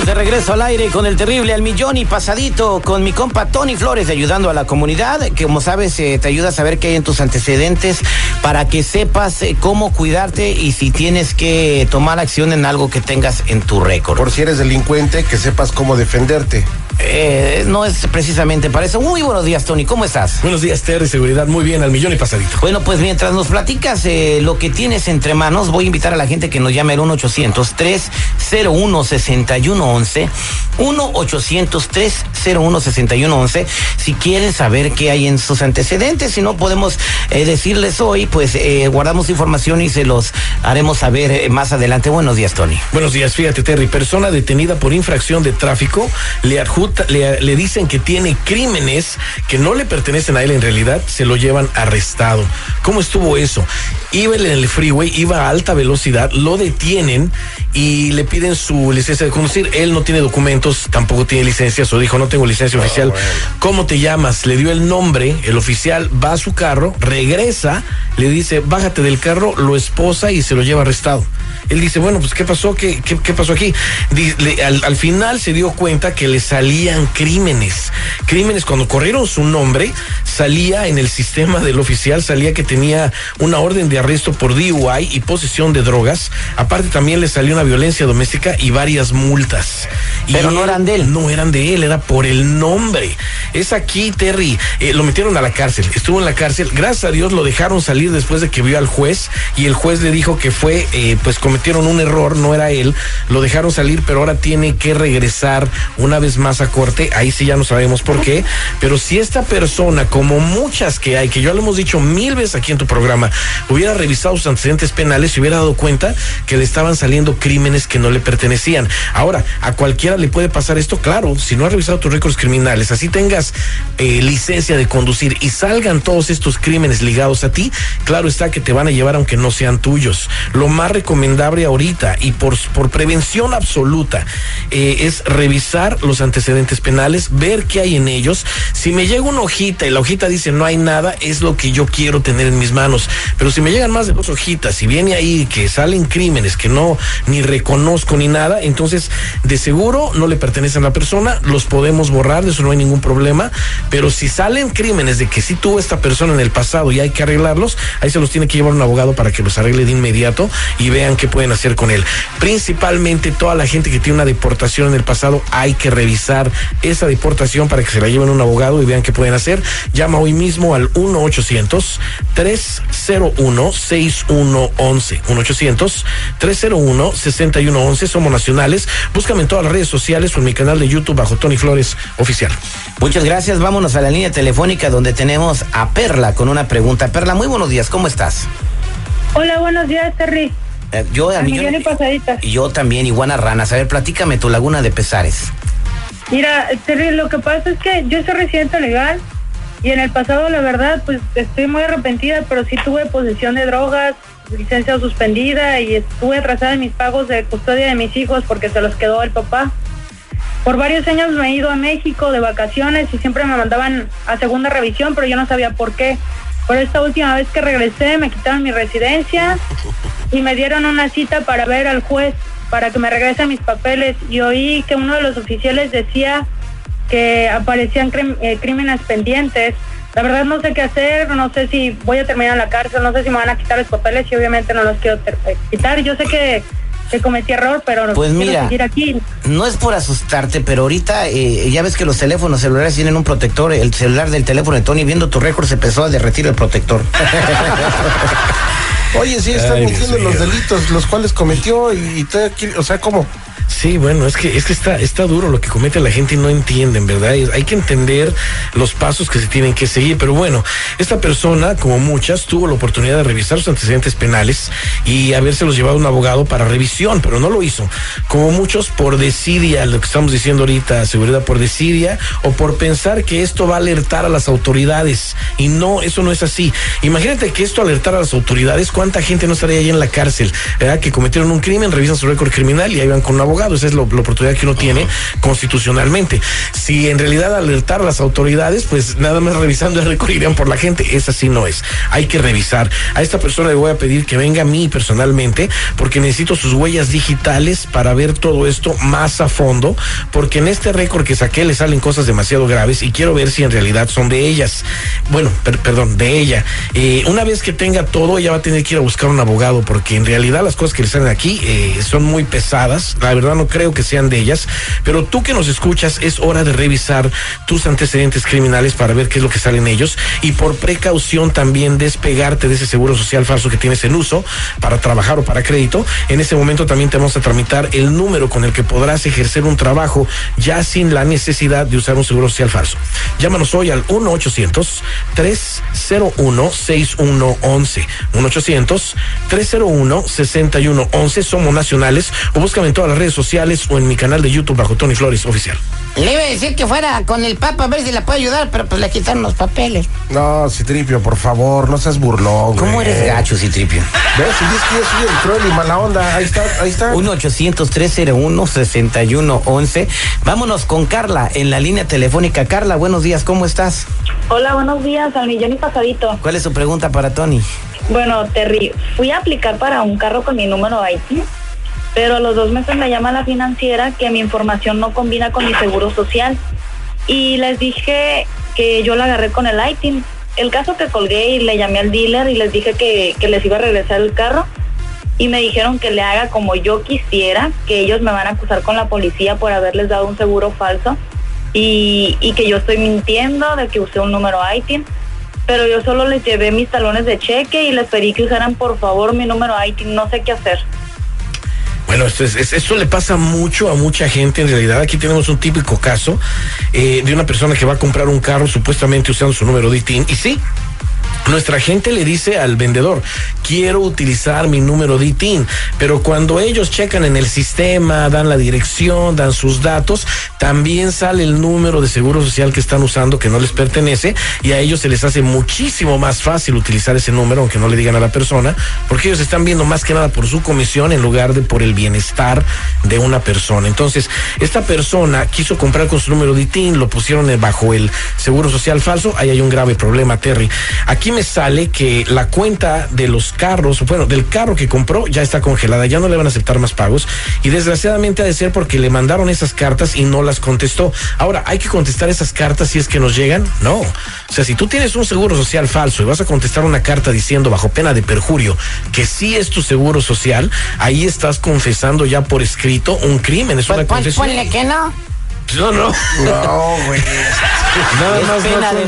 De regreso al aire con el terrible al millón y pasadito con mi compa Tony Flores ayudando a la comunidad, que como sabes eh, te ayuda a saber qué hay en tus antecedentes para que sepas eh, cómo cuidarte y si tienes que tomar acción en algo que tengas en tu récord. Por si eres delincuente, que sepas cómo defenderte. Eh, no es precisamente para eso. Muy buenos días, Tony. ¿Cómo estás? Buenos días, Terry. Seguridad muy bien, al millón y pasadito. Bueno, pues mientras nos platicas eh, lo que tienes entre manos, voy a invitar a la gente que nos llame al 1-800-301-6111. 1-800-301-6111. Si quieren saber qué hay en sus antecedentes, si no podemos eh, decirles hoy, pues eh, guardamos información y se los haremos saber eh, más adelante. Buenos días, Tony. Buenos días, fíjate, Terry. Persona detenida por infracción de tráfico le adjuta, le, dicen que tiene crímenes que no le pertenecen a él en realidad, se lo llevan arrestado. ¿Cómo estuvo eso? Iba en el freeway, iba a alta velocidad, lo detienen y le piden su licencia de conducir. Él no tiene documentos, tampoco tiene licencia, o dijo, no tengo licencia oficial. ¿Cómo te llamas? Le dio el nombre, el oficial va a su carro, regresa, le dice, bájate del carro, lo esposa y se lo lleva arrestado. Él dice, bueno, pues ¿qué pasó? ¿Qué, qué, qué pasó aquí? Le- al, al final se dio cuenta que le salían crímenes. Crímenes, cuando corrieron su nombre, salía en el sistema del oficial, salía que tenía una orden de arresto por DUI y posesión de drogas. Aparte también le salió una violencia doméstica y varias multas. Y Pero no eran de él. No eran de él, era por el nombre. Es aquí, Terry. Eh, lo metieron a la cárcel, estuvo en la cárcel. Gracias a Dios lo dejaron salir después de que vio al juez y el juez le dijo que fue, eh, pues cometieron un error, no era él. Lo dejaron salir, pero ahora tiene que regresar una vez más a corte. Ahí sí ya no sabemos por qué. Pero si esta persona, como muchas que hay, que ya lo hemos dicho mil veces aquí en tu programa, hubiera revisado sus antecedentes penales, se hubiera dado cuenta que le estaban saliendo crímenes que no le pertenecían. Ahora, a cualquiera le puede pasar esto, claro, si no has revisado tus récords criminales, así tengas eh, licencia de conducir y salgan todos estos crímenes ligados a ti, claro está que te van a llevar aunque no sean tuyos. Lo más recomendable ahorita y por, por prevención absoluta eh, es revisar los antecedentes penales, ver qué hay en ellos. Si me llega una hojita y la hojita dice no hay nada, es lo que yo quiero tener en mis manos. Pero si me llegan más de dos hojitas y viene ahí que salen crímenes que no ni reconozco ni nada, entonces de seguro no le pertenecen a la persona, los podemos borrar, de eso no hay ningún problema. Pero si salen crímenes de que sí tuvo esta persona en el pasado y hay que arreglarlos, ahí se los tiene que llevar un abogado para que los arregle de inmediato y vean qué pueden hacer con él. Principalmente toda la gente que tiene una deportación en el pasado, hay que revisar esa deportación para que se la lleven un abogado y vean qué pueden hacer. Llama hoy mismo al 1-800-301-6111. 1-800-301-6111. Somos nacionales. Búscame en todas las redes sociales o en mi canal de YouTube bajo Tony Flores Oficial. Muchas gracias. Vámonos a la línea telefónica donde tenemos a Perla con una pregunta. Perla, muy buenos días. ¿Cómo estás? Hola, buenos días, Terry. Eh, yo, A millón y pasadita. y yo también, iguana ranas. A ver, platícame tu laguna de pesares. Mira, Terry, lo que pasa es que yo soy residente legal y en el pasado, la verdad, pues estoy muy arrepentida, pero sí tuve posesión de drogas, licencia suspendida y estuve atrasada en mis pagos de custodia de mis hijos porque se los quedó el papá. Por varios años me he ido a México de vacaciones y siempre me mandaban a segunda revisión, pero yo no sabía por qué. Por esta última vez que regresé me quitaron mi residencia y me dieron una cita para ver al juez para que me regresen mis papeles y oí que uno de los oficiales decía que aparecían eh, crímenes pendientes. La verdad no sé qué hacer, no sé si voy a terminar en la cárcel, no sé si me van a quitar los papeles y obviamente no los quiero eh, quitar. Yo sé que, que cometí error, pero Pues quiero mira. seguir aquí. No es por asustarte, pero ahorita eh, ya ves que los teléfonos celulares tienen un protector. El celular del teléfono de Tony, viendo tu récord, se empezó a derretir el protector. Oye, sí, está Ay, admitiendo Dios los delitos, los cuales cometió y, y todavía quiere- o sea, ¿cómo? Sí, bueno, es que, es que está, está duro lo que comete la gente y no entienden, ¿verdad? Hay que entender los pasos que se tienen que seguir, pero bueno, esta persona, como muchas, tuvo la oportunidad de revisar sus antecedentes penales y habérselos llevado a un abogado para revisión, pero no lo hizo. Como muchos, por desidia, lo que estamos diciendo ahorita, seguridad por desidia, o por pensar que esto va a alertar a las autoridades. Y no, eso no es así. Imagínate que esto alertara a las autoridades, cuánta gente no estaría ahí en la cárcel, ¿verdad? Que cometieron un crimen, revisan su récord criminal y ahí van con un abogado. Esa es lo- la oportunidad que uno tiene constitucionalmente. Si en realidad alertar a las autoridades, pues nada más revisando el récord irían por la gente. Esa sí no es. Hay que revisar. A esta persona le voy a pedir que venga a mí personalmente, porque necesito sus huellas digitales para ver todo esto más a fondo, porque en este récord que saqué le salen cosas demasiado graves y quiero ver si en realidad son de ellas. Bueno, per- perdón, de ella. Eh, una vez que tenga todo, ella va a tener que ir a buscar un abogado, porque en realidad las cosas que le salen aquí eh, son muy pesadas. La verdad no creo que sean de ellas, pero tú que nos escuchas, es hora de revisar tus antecedentes criminales para ver qué es lo que salen ellos y por precaución también despegarte de ese seguro social falso que tienes en uso para trabajar o para crédito. En ese momento también te vamos a tramitar el número con el que podrás ejercer un trabajo ya sin la necesidad de usar un seguro social falso. Llámanos hoy al 1-800-301-6111. 1-800-301-6111. Somos nacionales o búscame en todas las redes sociales o en mi canal de YouTube bajo Tony Flores Oficial. Le iba a decir que fuera con el Papa a ver si la puede ayudar, pero pues le quitaron los papeles. No, Citripio, por favor, no seas burlón. ¿Cómo güey. eres gacho, Citripio? ¿Ves? Y es que yo soy el cruel y mala onda. Ahí está, ahí está. 1-800-301-6111. Vámonos con Carla en la línea telefónica. Carla, buenos días, ¿cómo estás? Hola, buenos días, al millón y pasadito. ¿Cuál es su pregunta para Tony? Bueno, Terry, fui a aplicar para un carro con mi número IT, pero a los dos meses me llama la financiera que mi información no combina con mi seguro social. Y les dije que yo la agarré con el ITIN. El caso que colgué y le llamé al dealer y les dije que, que les iba a regresar el carro. Y me dijeron que le haga como yo quisiera, que ellos me van a acusar con la policía por haberles dado un seguro falso. Y, y que yo estoy mintiendo de que usé un número ITIN pero yo solo les llevé mis talones de cheque y les pedí que usaran por favor mi número ITIN, no sé qué hacer. Bueno, esto, es, es- esto le pasa mucho a mucha gente en realidad. Aquí tenemos un típico caso eh, de una persona que va a comprar un carro supuestamente usando su número de ITIN. Y sí, nuestra gente le dice al vendedor, quiero utilizar mi número de ITIN, pero cuando ellos checan en el sistema, dan la dirección, dan sus datos, también sale el número de seguro social que están usando que no les pertenece y a ellos se les hace muchísimo más fácil utilizar ese número, aunque no le digan a la persona, porque ellos están viendo más que nada por su comisión en lugar de por el bienestar de una persona. Entonces, esta persona quiso comprar con su número de ITIN, lo pusieron bajo el seguro social falso, ahí hay un grave problema, Terry. Aquí me sale que la cuenta de los carros, bueno, del carro que compró ya está congelada, ya no le van a aceptar más pagos y desgraciadamente ha de ser porque le mandaron esas cartas y no las contestó. Ahora, ¿hay que contestar esas cartas si es que nos llegan? No. O sea, si tú tienes un seguro social falso y vas a contestar una carta diciendo bajo pena de perjurio que sí es tu seguro social, ahí estás confesando ya por escrito un crimen, es una Pues pon- confesión. ponle que no. No, no. No, güey. Nada es más pena no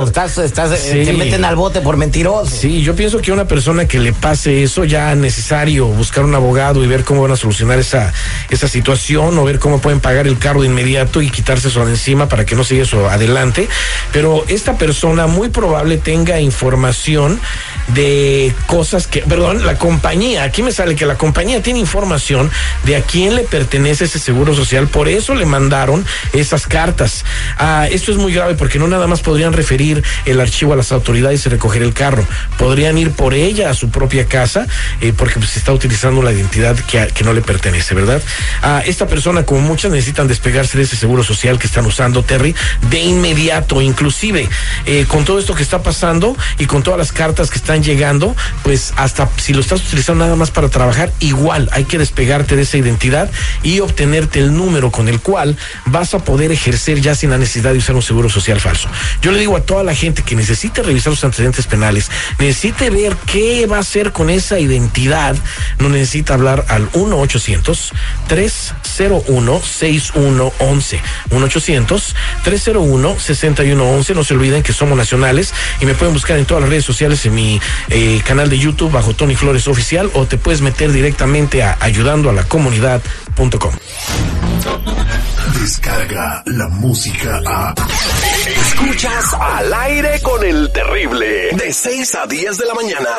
de. Estás, estás, eh, Sí. Te meten al bote por mentiroso. Sí, yo pienso que una persona que le pase eso ya es necesario buscar un abogado y ver cómo van a solucionar esa, esa situación o ver cómo pueden pagar el carro de inmediato y quitarse eso de encima para que no siga eso adelante. Pero esta persona muy probable tenga información de cosas que, perdón, la compañía, aquí me sale que la compañía tiene información de a quién le pertenece ese seguro social, por eso le mandaron esas cartas. Ah, esto es muy grave porque no nada más podrían referir el archivo a las autoridades y recoger el carro, podrían ir por ella a su propia casa eh, porque pues, se está utilizando la identidad que, que no le pertenece, ¿verdad? Ah, esta persona, como muchas, necesitan despegarse de ese seguro social que están usando, Terry, de inmediato, inclusive eh, con todo esto que está pasando y con todas las cartas que están llegando, pues hasta si lo estás utilizando nada más para trabajar, igual hay que despegarte de esa identidad y obtenerte el número con el cual vas a poder ejercer ya sin la necesidad de usar un seguro social falso. Yo le digo a toda la gente que necesite revisar sus antecedentes penales, necesite ver qué va a hacer con esa identidad, no necesita hablar al 1 800 301 6111 1 800 301 6111 no se olviden que somos nacionales y me pueden buscar en todas las redes sociales en mi eh, canal de YouTube bajo Tony Flores Oficial o te puedes meter directamente a ayudando a la comunidad.com. Descarga la música a. Escuchas al aire con el terrible. De 6 a 10 de la mañana.